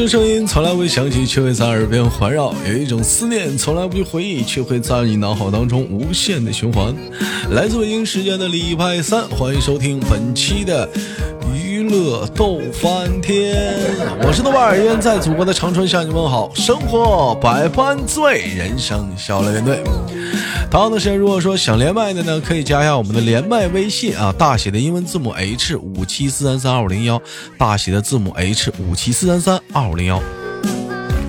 这声音从来未响起，却会在耳边环绕；有一种思念从来不去回忆，却会在你脑海当中无限的循环。来自北京时间的礼拜三，欢迎收听本期的娱乐逗翻天，我是豆瓣儿，依然在祖国的长春向你问好。生活百般滋味，人生笑来面对。同样的时间，如果说想连麦的呢，可以加一下我们的连麦微信啊，大写的英文字母 H 五七四三三二五零幺，大写的字母 H 五七四三三二五零幺。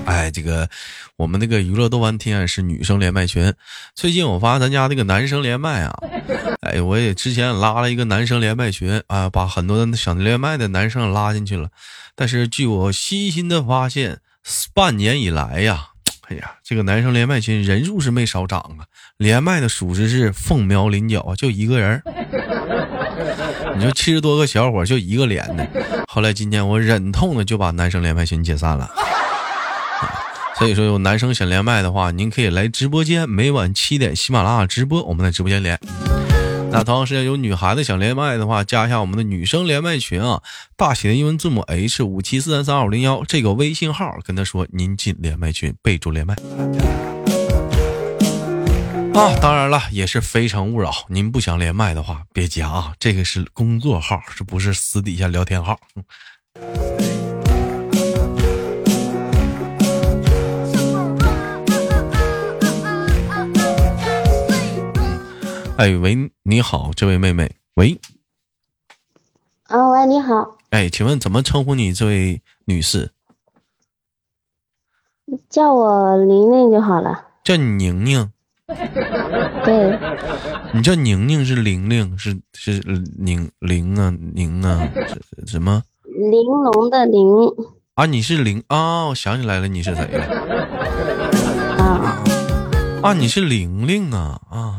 哎，这个我们那个娱乐豆瓣天是女生连麦群，最近我发现咱家那个男生连麦啊，哎，我也之前拉了一个男生连麦群啊，把很多想连麦的男生拉进去了，但是据我细心的发现，半年以来呀。哎呀，这个男生连麦群人数是没少涨啊，连麦的属实是凤毛麟角啊，就一个人 你说七十多个小伙就一个连的。后来今天我忍痛的就把男生连麦群解散了。所以说有男生想连麦的话，您可以来直播间，每晚七点喜马拉雅直播，我们在直播间连。那同样时间有女孩子想连麦的话，加一下我们的女生连麦群啊，大写的英文字母 H 五七四三三二五零幺这个微信号，跟他说您进连麦群，备注连麦。啊，当然了，也是非诚勿扰，您不想连麦的话，别加啊，这个是工作号，这不是私底下聊天号。哎喂，你好，这位妹妹，喂，啊喂，你好，哎，请问怎么称呼你这位女士？叫我玲玲就好了。叫你宁宁。对。你叫宁宁是玲玲是是宁玲啊宁啊什么？玲珑的玲。啊，你是玲啊，我想起来了，你是谁了？啊。啊，你是玲玲啊啊。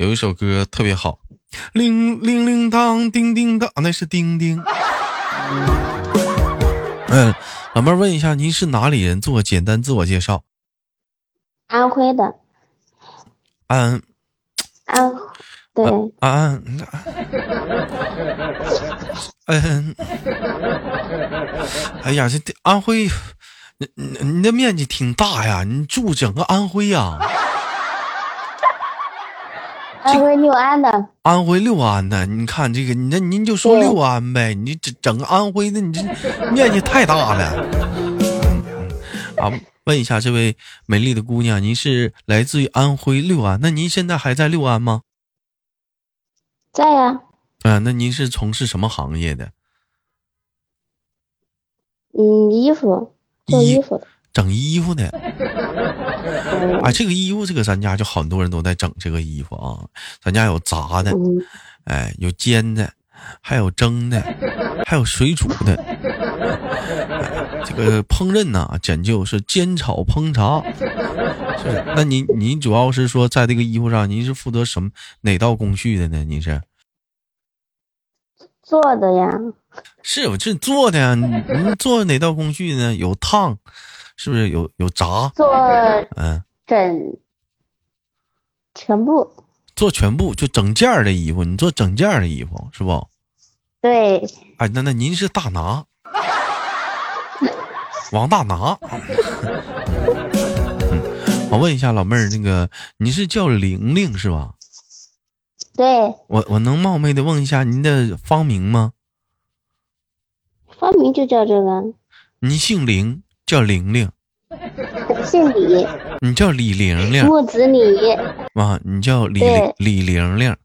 有一首歌特别好，铃铃铃当，叮叮当，那是叮叮。嗯，老妹儿问一下，您是哪里人？做个简单自我介绍。安徽的。安。安。对。安。嗯。哎呀，这安徽，你你你的面积挺大呀，你住整个安徽呀？安徽六安的，安徽六安的，你看这个，你那您就说六安呗，你整整个安徽的，你这面积太大了。啊，问一下这位美丽的姑娘，您是来自于安徽六安？那您现在还在六安吗？在呀。啊，那您是从事什么行业的？嗯，衣服，做衣服的。整衣服的，啊，这个衣服，这个咱家就很多人都在整这个衣服啊。咱家有炸的，哎，有煎的，还有蒸的，还有水煮的。这个烹饪呢，讲究是煎炒烹炸。是，那您您主要是说在这个衣服上，您是负责什么哪道工序的呢？您是做的呀？是我这做的呀。您做哪道工序呢？有烫。是不是有有炸做嗯整全部做全部就整件的衣服，你做整件的衣服是不？对。哎，那那您是大拿，王大拿。我问一下老妹儿，那个你是叫玲玲是吧？对。我我能冒昧的问一下您的芳名吗？芳名就叫这个。你姓玲。叫玲玲，姓李，你叫李玲玲，木子李，哇，你叫李李玲玲，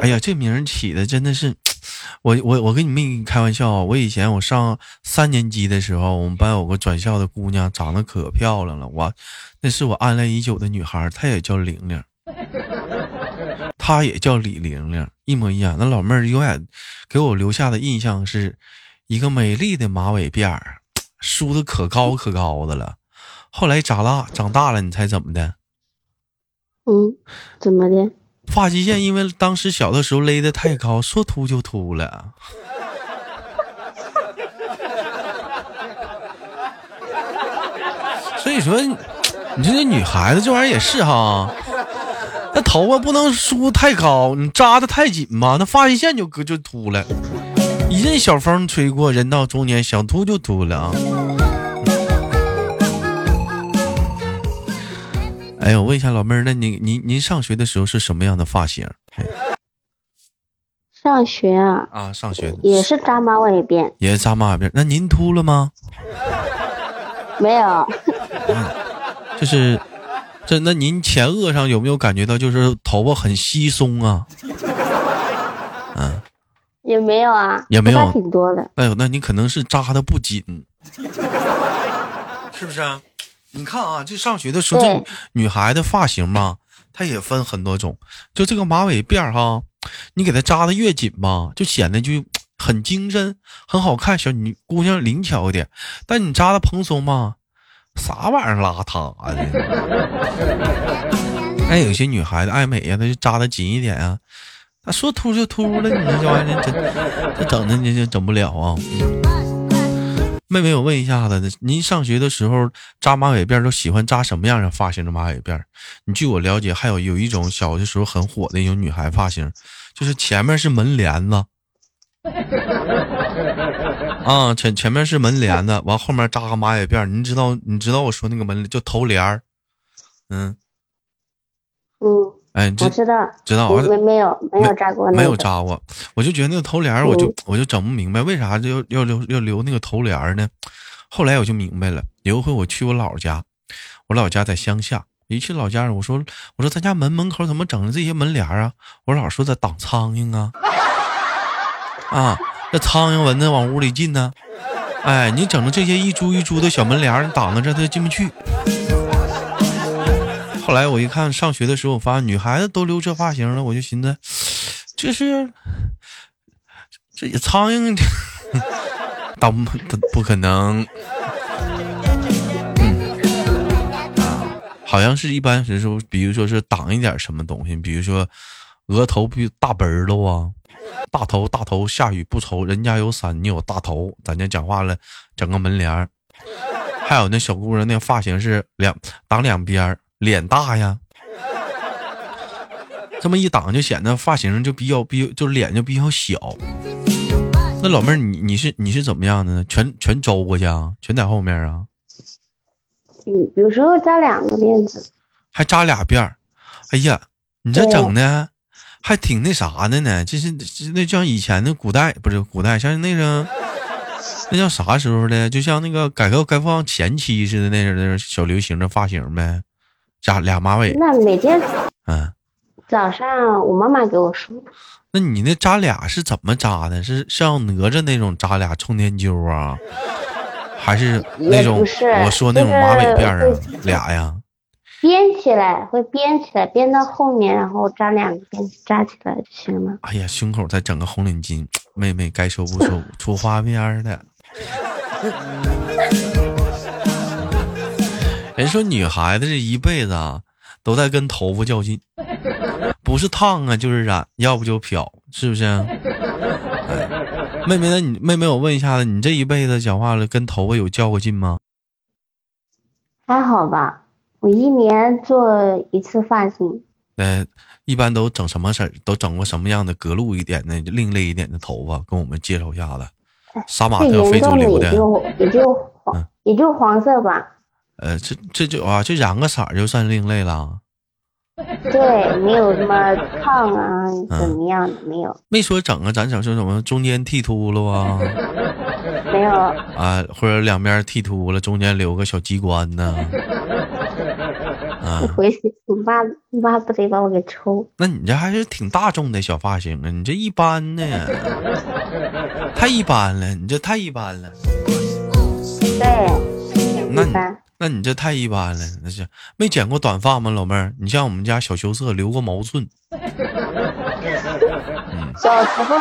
哎呀，这名起的真的是，我我我跟你没开玩笑，我以前我上三年级的时候，我们班有个转校的姑娘，长得可漂亮了，我那是我暗恋已久的女孩，她也叫玲玲，她也叫李玲玲，一模一样。那老妹儿永远给我留下的印象是一个美丽的马尾辫儿。梳的可高可高的了，后来长大长大了，你猜怎么的？嗯，怎么的？发际线因为当时小的时候勒的太高，说秃就秃了。所以说，你说这女孩子这玩意儿也是哈，那头发不能梳太高，你扎的太紧嘛，那发际线就就秃了。一阵小风吹过，人到中年，想秃就秃了啊。哎，我问一下老妹儿，那您您您上学的时候是什么样的发型？上学啊啊，上学也是扎马尾辫，也是扎马尾辫。那您秃了吗？没有，就是这那您前额上有没有感觉到就是头发很稀松啊？嗯，也没有啊，也没有挺多的。哎呦，那你可能是扎的不紧，是不是啊？你看啊，这上学的时候，这女孩的发型嘛，它也分很多种。就这个马尾辫儿哈，你给它扎的越紧吧，就显得就很精神、很好看，小女姑娘灵巧一点。但你扎的蓬松嘛，啥玩意儿邋遢的。哎，有些女孩子爱美呀，她就扎的紧一点啊。说秃就秃了，你说这玩意儿真这整的你这整不了啊。妹妹，我问一下子，您上学的时候扎马尾辫都喜欢扎什么样的发型的马尾辫？你据我了解，还有有一种小的时候很火的一种女孩发型，就是前面是门帘子，啊，前前面是门帘子，完后面扎个马尾辫。你知道你知道我说那个门就头帘儿，嗯，嗯，哎，这我知道，知道我没有没有扎过那个，没有扎过，我就觉得那个头帘儿，我就嗯我就整不明白为啥就要要留要留那个头帘儿呢？后来我就明白了，有一回我去我姥家，我姥家在乡下，一去老家，我说我说咱家门门口怎么整的这些门帘儿啊？我姥说在挡苍蝇啊，啊，这苍蝇蚊子往屋里进呢，哎，你整的这些一株一株的小门帘挡着这它进不去。后来我一看，上学的时候，我发现女孩子都留这发型了，我就寻思，这是这苍蝇，当 不不可能。嗯，好像是一般时候，比如说是挡一点什么东西，比如说额头比大本儿了啊，大头大头，下雨不愁，人家有伞，你有大头，咱家讲话了，整个门帘儿。还有那小姑娘那发型是两挡两边儿，脸大呀，这么一挡就显得发型就比较比就是脸就比较小。那老妹儿，你你是你是怎么样的呢？全全周过去啊？全在后面啊？嗯，有时候扎两个辫子，还扎俩辫儿？哎呀，你这整的还挺那啥的呢？这是那像以前的古代不是古代，像那个那叫啥时候的？就像那个改革开放前期似的那种那种小流行的发型呗，扎俩马尾。那每天嗯，早上我妈妈给我梳，那你那扎俩是怎么扎的？是像哪吒那种扎俩冲天揪啊，还是那种我说那种马尾辫儿啊就是？俩呀？编起来会编起来，编到后面，然后扎两个辫子扎起来就行了。哎呀，胸口再整个红领巾，妹妹该收不收？出花边儿的。人说女孩子这一辈子啊，都在跟头发较劲，不是烫啊就是染，要不就漂，是不是？哎，妹妹，那你妹妹，我问一下子，你这一辈子讲话了，跟头发有较过劲吗？还好吧，我一年做一次发型，呃，一般都整什么色儿？都整过什么样的格路一点的、另类一点的头发？跟我们介绍一下子。杀马最特非主流的，也就也就嗯，也就黄色吧。呃，这这就啊，就染个色儿就算另类了。对，没有什么烫啊，嗯怎么样的没有，没说整啊，咱整说什么中间剃秃了啊，没有，啊，或者两边剃秃了，中间留个小机关呢。啊，回去我爸我爸不得把我给抽。那你这还是挺大众的小发型啊，你这一般呢，太一般了，你这太一般了。对，那你。那你这太一般了，那是没剪过短发吗，老妹儿？你像我们家小羞涩留过毛寸，小时候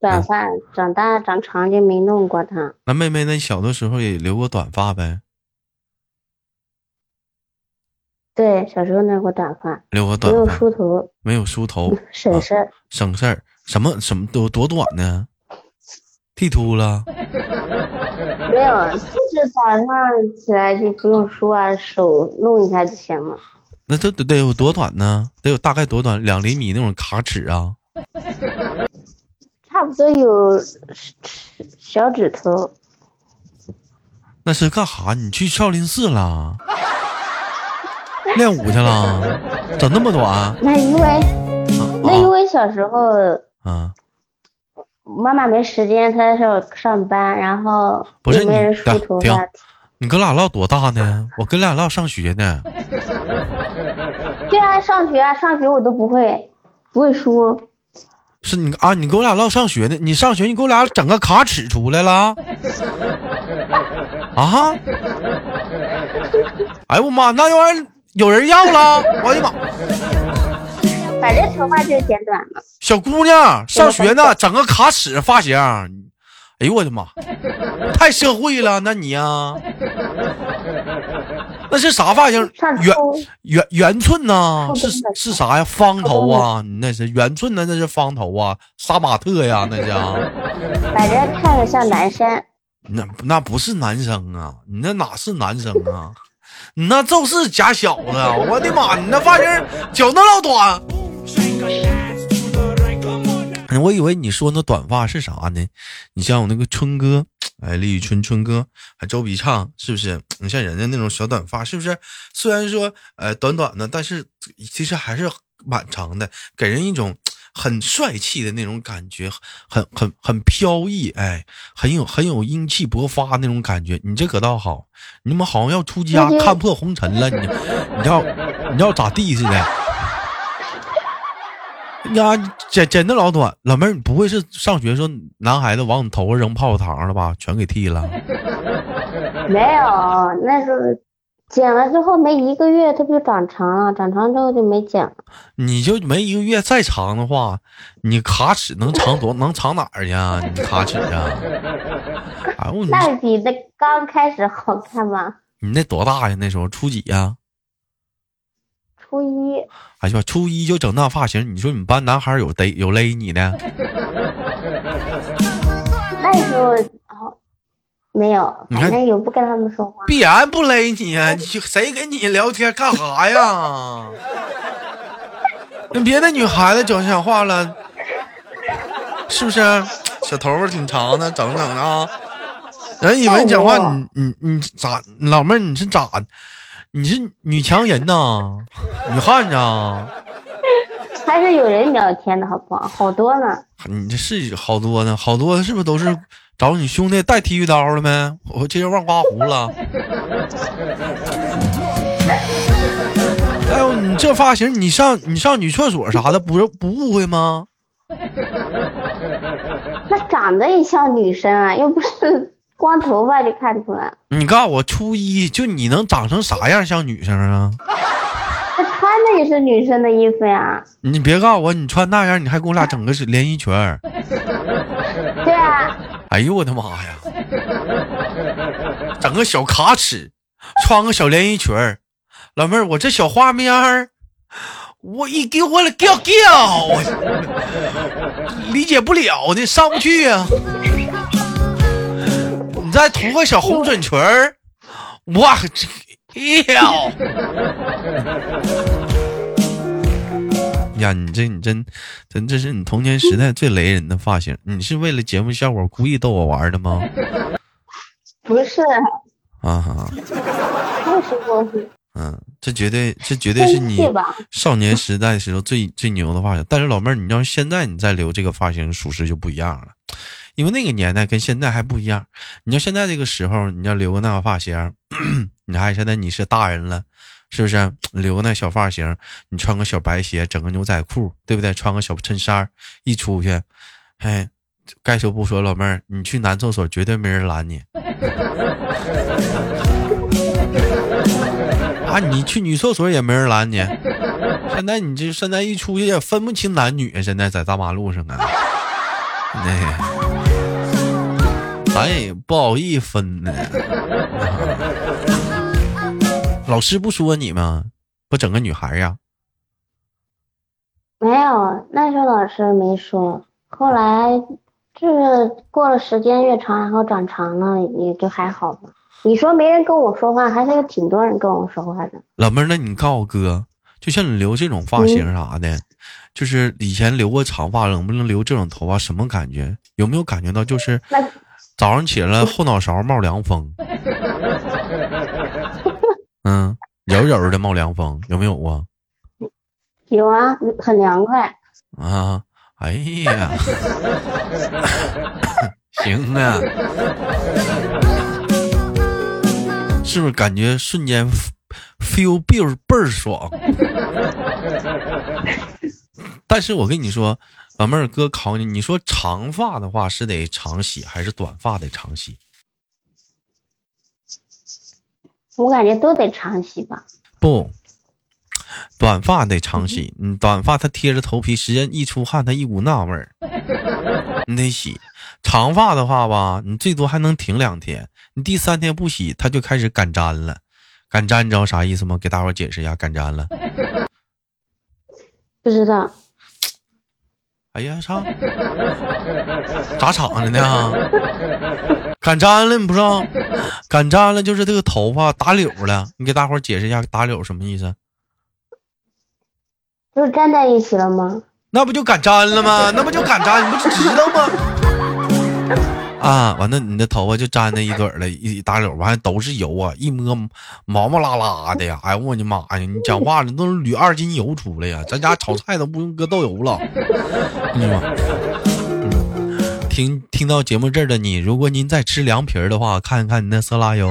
短发，长大长长就没弄过它。那妹妹那小的时候也留过短发呗？对，小时候弄过短发，留过没有短发，梳头，没有梳头，省事儿。省事儿。什么什么多多短呢？剃秃了？没有，就是早上起来就不用梳啊，手弄一下就行了。那这得得有多短呢？得有大概多短？两厘米那种卡尺啊？差差不多有小指头。那是干哈？你去少林寺了？练武去了？整那么短？那因为那因为小时候，嗯，妈妈没时间，她要上班，然后不是没人梳头发。你跟俩唠多大呢？我跟俩唠上学呢。对啊，上学啊，上学我都不会，不会梳。是你啊，你跟我俩唠上学呢？你上学，你给我俩整个卡尺出来了？啊！哎呦我妈，那玩意儿有人要了！我的妈！反正头发就剪短了。小姑娘上学呢，整个卡尺发型。哎呦我的妈！太社会了，那你呀？那是啥发型？圆圆圆寸呐？是是啥呀？方头啊？你那是圆寸呢？那是方头啊？杀马特呀？那叫？反正看着像男生。那那不是男生啊！你那哪是男生啊？你 那就是假小子！我的妈！你那发型脚那老短。我以为你说那短发是啥呢？你像我那个春哥，哎，李宇春春哥，还周笔畅，是不是？你像人家那种小短发，是不是？虽然说呃短短的，但是其实还是蛮长的，给人一种很帅气的那种感觉，很很很飘逸，哎，很有很有英气勃发那种感觉。你这可倒好，你们好像要出家看破红尘了，你你要你要咋地似的？呀，剪剪的老短，老妹儿，你不会是上学时候男孩子往你头上扔泡泡糖了吧？全给剃了？没有，那时候剪了之后没一个月，它不就长长了？长长之后就没剪了。你就没一个月再长的话，你卡尺能长多？能长哪儿去啊？你卡尺啊？哎我那比那刚开始好看吗？你那多大呀？那时候初几呀？初一。哎呀，初一就整那发型，你说你们班男孩有逮有勒你的？那时候哦，没有，反正有不跟他们说话。必然不勒你啊！你谁跟你聊天干啥呀？跟别的女孩子讲讲话了，是不是？小头发挺长的，整整的啊！人以为你讲话，你你你咋？老妹儿，你是咋？你是女强人呐，女汉子啊！还是有人聊天的好不好？好多呢。你这是好多呢，好多是不是都是找你兄弟带剃须刀了没？我这人忘刮胡了。哎呦，你这发型，你上你上女厕所啥的，不不误会吗？那长得也像女生啊，又不是。光头发就看出来。你告诉我，初一就你能长成啥样像女生啊？他穿的也是女生的衣服呀。你别告诉我，你穿那样，你还给我俩整个是连衣裙儿。对啊。哎呦我的妈呀！整个小卡尺，穿个小连衣裙儿，老妹儿，我这小画面儿，我一给我了掉掉，理解不了的，上不去呀。你再涂个小红嘴唇儿，哇，跳！呀，你这你真真这是你童年时代最雷人的发型，你是为了节目效果故意逗我玩的吗？不是。啊哈。是嗯，这绝对这绝对是你少年时代时候最最牛的发型。但是老妹儿，你要现在你再留这个发型，属实就不一样了。因为那个年代跟现在还不一样，你要现在这个时候，你要留个那个发型，你还现在你是大人了，是不是？留个那小发型，你穿个小白鞋，整个牛仔裤，对不对？穿个小衬衫，一出去，哎，该说不说，老妹儿，你去男厕所绝对没人拦你。啊，你去女厕所也没人拦你。现在你这现在一出去也分不清男女，现在在大马路上啊，那。咱也不好意思分呢。老师不说你吗？不整个女孩呀？没有，那时候老师没说。后来就是过了时间越长，然后长长了，也就还好吧。你说没人跟我说话，还是有挺多人跟我说话的。老妹儿，那你告诉哥，就像你留这种发型啥的，就是以前留过长发，能不能留这种头发？什么感觉？有没有感觉到就是早上起来后脑勺冒凉风？嗯，柔柔的冒凉风，有没有啊？有啊，很凉快。啊，哎呀，行啊，是不是感觉瞬间 feel 倍儿倍儿爽？但是我跟你说，老妹儿哥考你，你说长发的话是得长洗还是短发得长洗？我感觉都得长洗吧。不。短发得长洗，嗯短发它贴着头皮，时间一出汗，它一股那味儿，你得洗。长发的话吧，你最多还能挺两天，你第三天不洗，它就开始干粘了。干粘你知道啥意思吗？给大伙解释一下，干粘了。不知道。哎呀，操！咋场的呢？敢粘了，你不知道？敢粘了就是这个头发打绺了。你给大伙解释一下，打绺什么意思？就粘在一起了吗？那不就敢粘了吗？那不就敢粘？你不知道吗？啊，完了，你的头发就粘那一堆了，一大绺，完了都是油啊，一摸毛毛拉拉的呀！哎呦我的妈呀！你讲话了，都是铝二斤油出来呀！咱家炒菜都不用搁豆油了。听听到节目这儿的你，如果您在吃凉皮儿的话，看一看你那色拉油。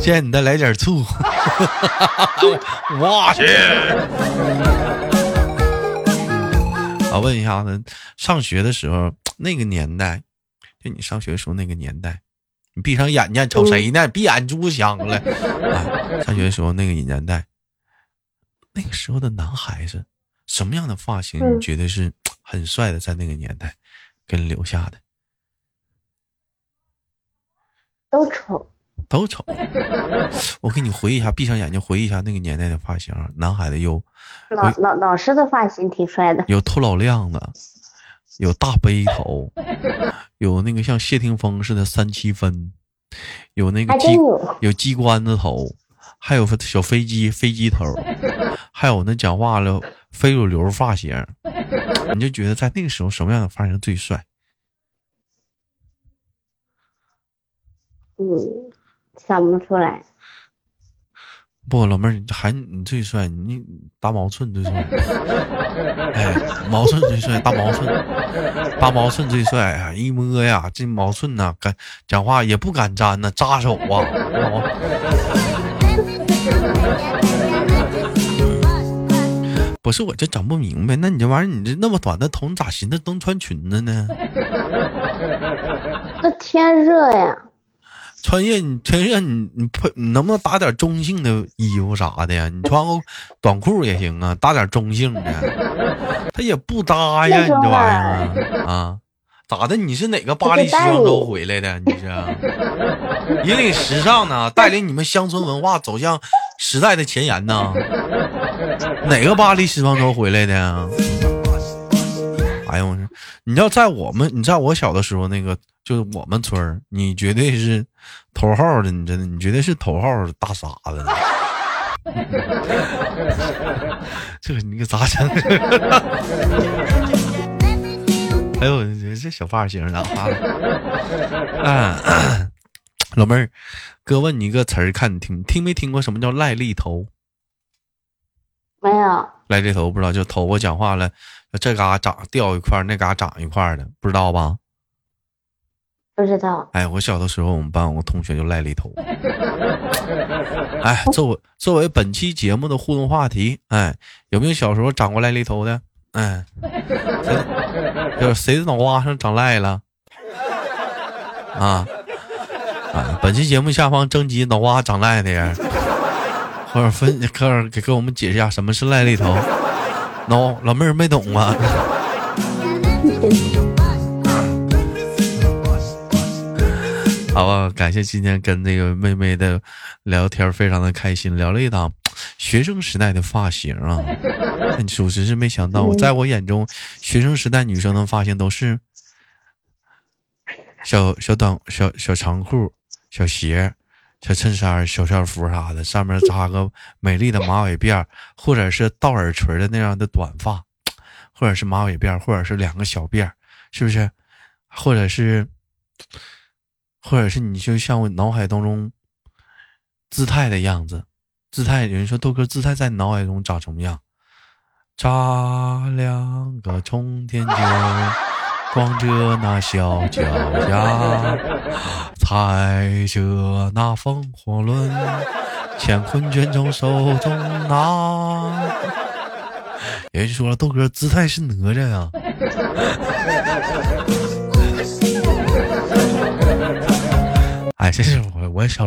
现在你再来点醋，我去！啊，问一下子，上学的时候那个年代，就你上学的时候那个年代，你闭上眼睛瞅谁呢？闭眼珠香了。啊，上学的时候那个年代，那个时候的男孩子，什么样的发型你觉得是很帅的？在那个年代，给你留下的，都丑。都丑，我给你回忆一下，闭上眼睛回忆一下那个年代的发型，男孩子有老老老师的发型挺帅的，有透老亮的，有大背头，有那个像谢霆锋似的三七分，有那个机有机关子头，还有小飞机飞机头，还有那讲话了非主流发型，你就觉得在那个时候什么样的发型最帅？嗯。想不出来，不，老妹儿，还你最帅，你大毛寸最帅，哎，毛寸最帅，大毛寸，大毛寸最帅啊！一摸呀，这毛寸呐，敢讲话也不敢粘呐，扎手啊！不是，我就整不明白，那你这玩意儿，你这那么短的头，你咋寻思能穿裙子呢？那天热呀。穿越你穿越你你配你能不能打点中性的衣服啥的呀？你穿个短裤也行啊，打点中性的，他也不搭呀，你这玩意儿啊？咋的？你是哪个巴黎时装周回来的？你是引领时尚呢？带领你们乡村文化走向时代的前沿呢？哪个巴黎时装周回来的？哎呦我说，你要在我们，你在我小的时候那个。就是我们村儿，你绝对是头号的，你真的，你绝对是头号大傻子。这个你可咋整？哎呦，这小发型咋了？嗯，老妹儿，哥问你一个词儿，看你听听没听过？什么叫赖痢头？没有。赖痢头不知道，就头发讲话了，这嘎长掉一块，那嘎长一块的，不知道吧？不知道。哎，我小的时候，我们班有个同学就赖痢头。哎，作为作为本期节目的互动话题，哎，有没有小时候长过赖痢头的？哎，就是谁的脑瓜上长赖了？啊啊！本期节目下方征集脑瓜长赖的人，或者分，或者给给我们解释一下什么是赖痢头。no，老妹儿没懂啊？好吧，感谢今天跟那个妹妹的聊天，非常的开心，聊了一档学生时代的发型啊。你属实是没想到，在我眼中，学生时代女生的发型都是小小短小小长裤、小鞋、小衬衫、小校服啥的，上面扎个美丽的马尾辫，或者是倒耳垂的那样的短发，或者是马尾辫，或者是两个小辫，是不是？或者是，或者是你就像我脑海当中姿态的样子，姿态有人说豆哥姿态在你脑海中长什么样？扎两个冲天箭，光着那小脚丫，开着那风火轮，乾坤卷轴手中拿。有人说了，豆哥姿态是哪吒呀？哎，这是我我小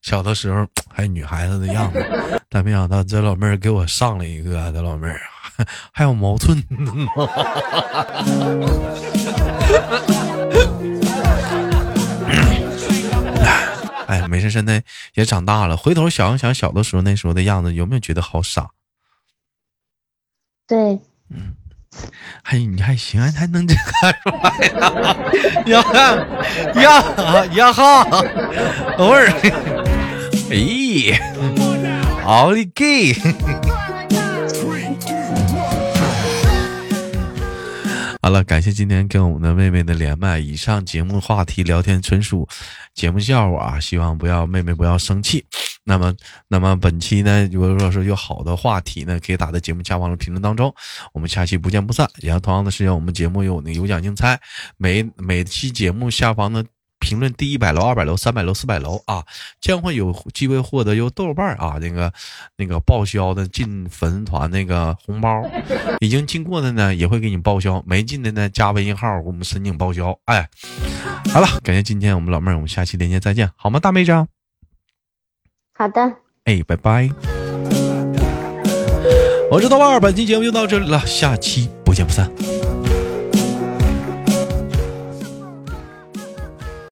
小的时候还女孩子的样子，但没想到这老妹儿给我上了一个，这老妹儿还有毛寸呢。哎，没事，现在也长大了，回头想一想小的时候那时候的样子，有没有觉得好傻？对，嗯。还你还行，还能这看出来呀 呀呀哈！等会儿，哎，奥利给！好了，感谢今天跟我们的妹妹的连麦。以上节目话题聊天纯属节目效果啊，希望不要妹妹不要生气。那么，那么本期呢，如果说是有好的话题呢，可以打在节目下方的评论当中。我们下期不见不散。然后同样的时间，我们节目有那个有奖竞猜，每每期节目下方的。评论第一百楼、二百楼、三百楼、四百楼啊，将会有机会获得由豆瓣啊那个那个报销的进粉丝团那个红包，已经进过的呢也会给你报销，没进的呢加微信号给我们申请报销。哎，好了，感谢今天我们老妹儿，我们下期连接再见，好吗，大妹子？好的。哎，拜拜。我是豆瓣，本期节目就到这里了，下期不见不散。